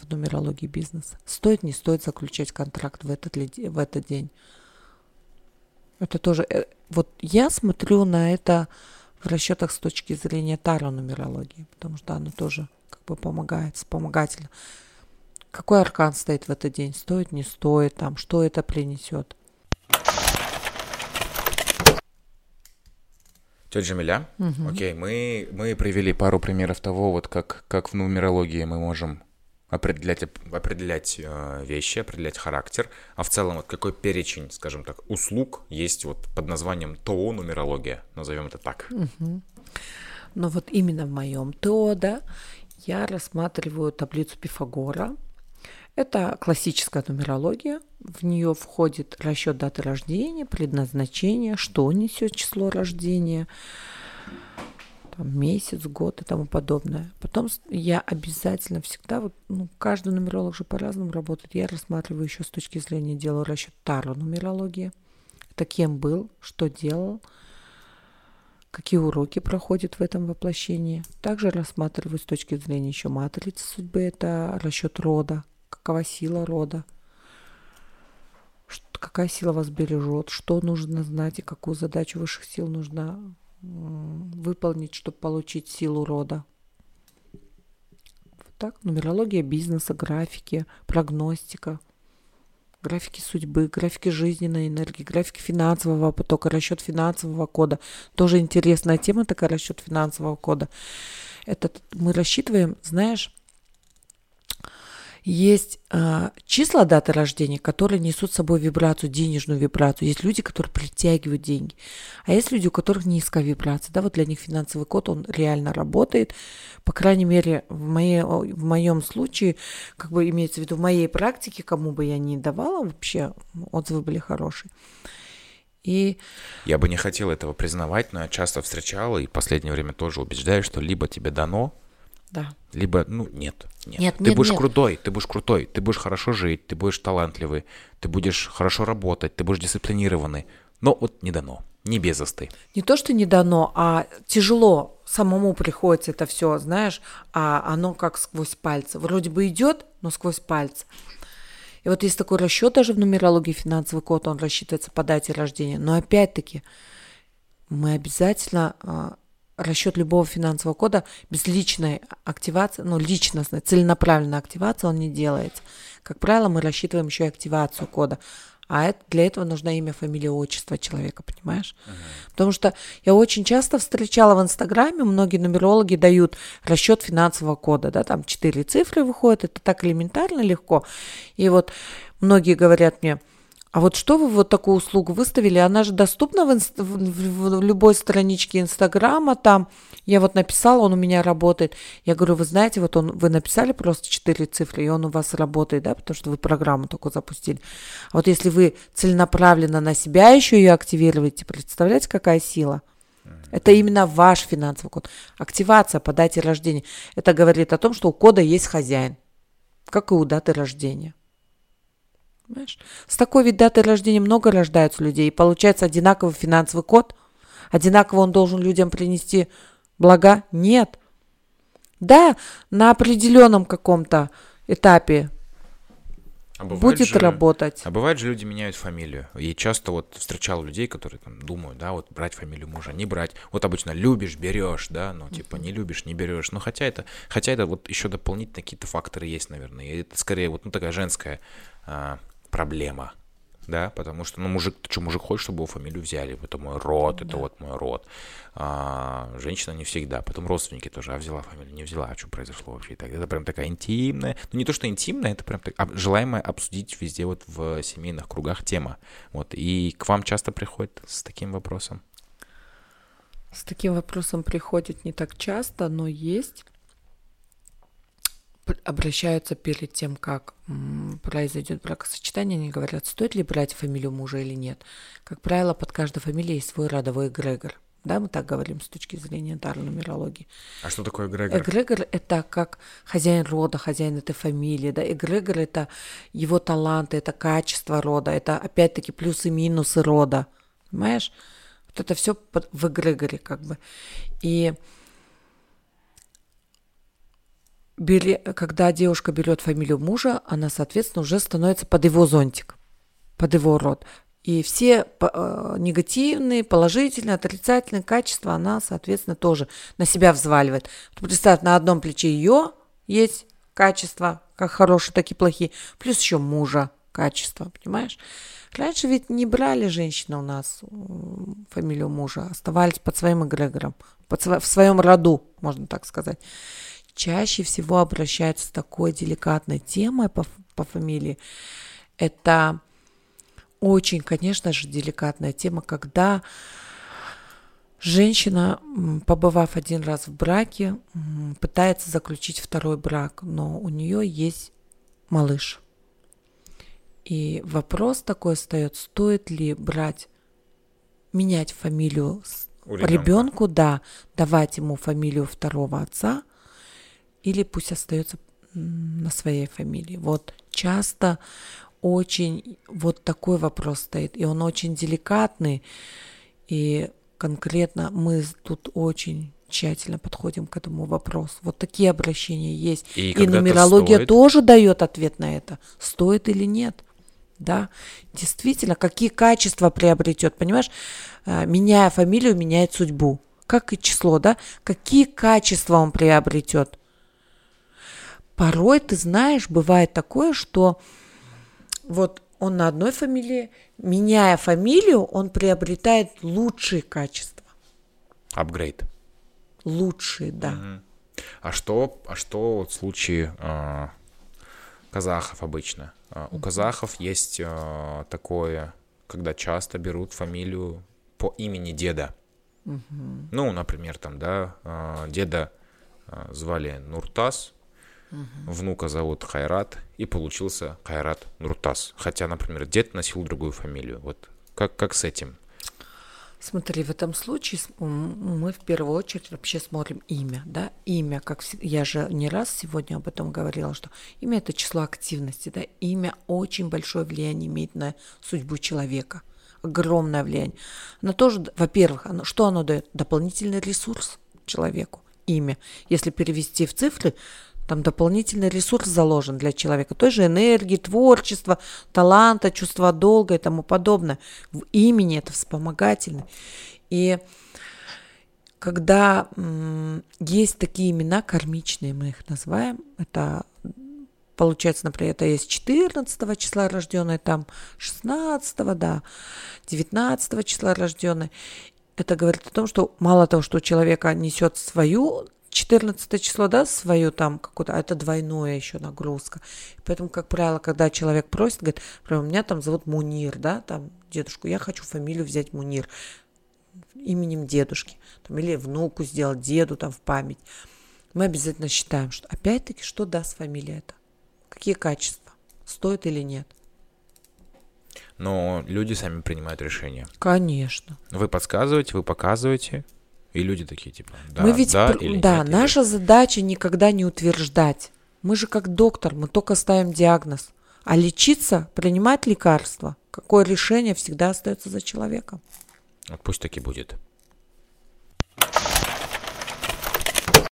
в нумерологии бизнеса. Стоит, не стоит заключать контракт в этот, в этот день. Это тоже... э, Вот я смотрю на это в расчетах с точки зрения таро-нумерологии, потому что оно тоже как бы помогает, вспомогательно. Какой аркан стоит в этот день? Стоит, не стоит, там, что это принесет? Тетя Джамиля, окей, мы, мы привели пару примеров того, вот как, как в нумерологии мы можем определять, оп- определять э, вещи, определять характер, а в целом вот какой перечень, скажем так, услуг есть вот под названием ТО нумерология, назовем это так. Но вот именно в моем ТО, да, я рассматриваю таблицу Пифагора. Это классическая нумерология. В нее входит расчет даты рождения, предназначение, что несет число рождения. Там, месяц, год и тому подобное. Потом я обязательно всегда, вот, ну, каждый нумеролог же по-разному работает. Я рассматриваю еще с точки зрения, делаю расчет таро нумерологии. Это кем был, что делал, какие уроки проходят в этом воплощении. Также рассматриваю с точки зрения еще матрицы судьбы, это расчет рода, какова сила рода, какая сила вас бережет, что нужно знать и какую задачу высших сил нужно выполнить, чтобы получить силу рода. Вот так, нумерология бизнеса, графики, прогностика, графики судьбы, графики жизненной энергии, графики финансового потока, расчет финансового кода. Тоже интересная тема такая, расчет финансового кода. Это мы рассчитываем, знаешь, есть э, числа даты рождения, которые несут с собой вибрацию, денежную вибрацию. Есть люди, которые притягивают деньги. А есть люди, у которых низкая вибрация. Да, вот для них финансовый код, он реально работает. По крайней мере, в, моей, в моем случае, как бы имеется в виду, в моей практике, кому бы я ни давала, вообще отзывы были хорошие. И... Я бы не хотел этого признавать, но я часто встречал и в последнее время тоже убеждаю, что либо тебе дано, да. Либо, ну, нет. Нет, нет ты нет, будешь нет. крутой, ты будешь крутой, ты будешь хорошо жить, ты будешь талантливый, ты будешь хорошо работать, ты будешь дисциплинированный. Но вот не дано, не безосты. Не то, что не дано, а тяжело самому приходится это все, знаешь, а оно как сквозь пальцы. Вроде бы идет, но сквозь пальцы. И вот есть такой расчет даже в нумерологии финансовый код, он рассчитывается по дате рождения. Но опять-таки мы обязательно а, расчет любого финансового кода без личной активации, ну, личностной, целенаправленной активации он не делается. Как правило, мы рассчитываем еще и активацию кода. А это, для этого нужна имя, фамилия, отчество человека, понимаешь? Uh-huh. Потому что я очень часто встречала в Инстаграме, многие нумерологи дают расчет финансового кода, да, там четыре цифры выходят, это так элементарно, легко. И вот многие говорят мне, а вот что вы вот такую услугу выставили? Она же доступна в, инст... в, любой страничке Инстаграма там. Я вот написала, он у меня работает. Я говорю, вы знаете, вот он, вы написали просто четыре цифры, и он у вас работает, да, потому что вы программу только запустили. А вот если вы целенаправленно на себя еще ее активируете, представляете, какая сила? Это именно ваш финансовый код. Активация по дате рождения. Это говорит о том, что у кода есть хозяин, как и у даты рождения. Понимаешь? С такой ведь датой рождения много рождаются людей, и получается одинаковый финансовый код. Одинаково он должен людям принести блага? Нет. Да, на определенном каком-то этапе а будет же, работать. А бывает же люди меняют фамилию. И часто вот встречал людей, которые там думают, да, вот брать фамилию мужа, не брать. Вот обычно любишь, берешь, да, ну типа не любишь, не берешь. Но хотя это, хотя это вот еще дополнительно какие-то факторы есть, наверное. И это скорее вот ну такая женская а, проблема, да, потому что, ну, мужик, ты что, мужик хочет, чтобы его фамилию взяли, это мой род, да. это вот мой род. А, женщина не всегда, потом родственники тоже, а взяла фамилию, не взяла, а что произошло вообще так. Это прям такая интимная, ну, не то, что интимная, это прям так, а, желаемая обсудить везде вот в семейных кругах тема. Вот, и к вам часто приходят с таким вопросом? С таким вопросом приходят не так часто, но есть обращаются перед тем, как произойдет бракосочетание, они говорят, стоит ли брать фамилию мужа или нет. Как правило, под каждой фамилией есть свой родовой эгрегор. Да, мы так говорим с точки зрения нумерологии. А что такое эгрегор? Эгрегор – это как хозяин рода, хозяин этой фамилии. Да? Эгрегор – это его таланты, это качество рода, это опять-таки плюсы-минусы рода. Понимаешь? Вот это все в эгрегоре как бы. И бери, когда девушка берет фамилию мужа, она, соответственно, уже становится под его зонтик, под его род. И все э, негативные, положительные, отрицательные качества она, соответственно, тоже на себя взваливает. Представь, на одном плече ее есть качества, как хорошие, так и плохие, плюс еще мужа качества, понимаешь? Раньше ведь не брали женщины у нас фамилию мужа, оставались под своим эгрегором, под, в своем роду, можно так сказать чаще всего обращаются с такой деликатной темой по, по фамилии. Это очень, конечно же, деликатная тема, когда женщина, побывав один раз в браке, пытается заключить второй брак, но у нее есть малыш. И вопрос такой встает, стоит ли брать, менять фамилию ребенка. ребенку, да, давать ему фамилию второго отца, или пусть остается на своей фамилии. Вот часто очень вот такой вопрос стоит, и он очень деликатный, и конкретно мы тут очень тщательно подходим к этому вопросу. Вот такие обращения есть. И И, нумерология стоит. тоже дает ответ на это, стоит или нет. Да, действительно, какие качества приобретет, понимаешь? А, Меняя фамилию, меняет судьбу. Как и число, да? Какие качества он приобретет? Порой, ты знаешь, бывает такое, что вот он на одной фамилии, меняя фамилию, он приобретает лучшие качества. Апгрейд. Лучшие, да. Мгм. А что, а что вот в случае а, казахов обычно? А, у казахов есть а, такое, когда часто берут фамилию по имени деда. Ну, например, там, да, а, деда а, звали Нуртас, внука зовут Хайрат, и получился Хайрат Нуртас. Хотя, например, дед носил другую фамилию. Вот как, как с этим? Смотри, в этом случае мы в первую очередь вообще смотрим имя, да, имя, как я же не раз сегодня об этом говорила, что имя это число активности, да, имя очень большое влияние имеет на судьбу человека, огромное влияние. Оно тоже, во-первых, оно, что оно дает? Дополнительный ресурс человеку, имя. Если перевести в цифры, там дополнительный ресурс заложен для человека, той же энергии, творчества, таланта, чувства долга и тому подобное. В имени это вспомогательный. И когда есть такие имена кармичные, мы их называем, это получается, например, это есть 14 числа рожденный, там 16, да, 19 числа рожденный. Это говорит о том, что мало того, что у человека несет свою 14 число, да, свою там какую-то, а это двойное еще нагрузка. Поэтому, как правило, когда человек просит, говорит, например, меня там зовут Мунир, да, там дедушку, я хочу фамилию взять Мунир именем дедушки, там, или внуку сделать, деду там в память. Мы обязательно считаем, что опять-таки, что даст фамилия это? Какие качества? Стоит или нет? Но люди сами принимают решение. Конечно. Вы подсказываете, вы показываете, и люди такие типа, да, мы ведь, да пр- или да, нет, или- наша задача никогда не утверждать. Мы же как доктор, мы только ставим диагноз. А лечиться, принимать лекарства, какое решение всегда остается за человеком. Вот пусть так и будет.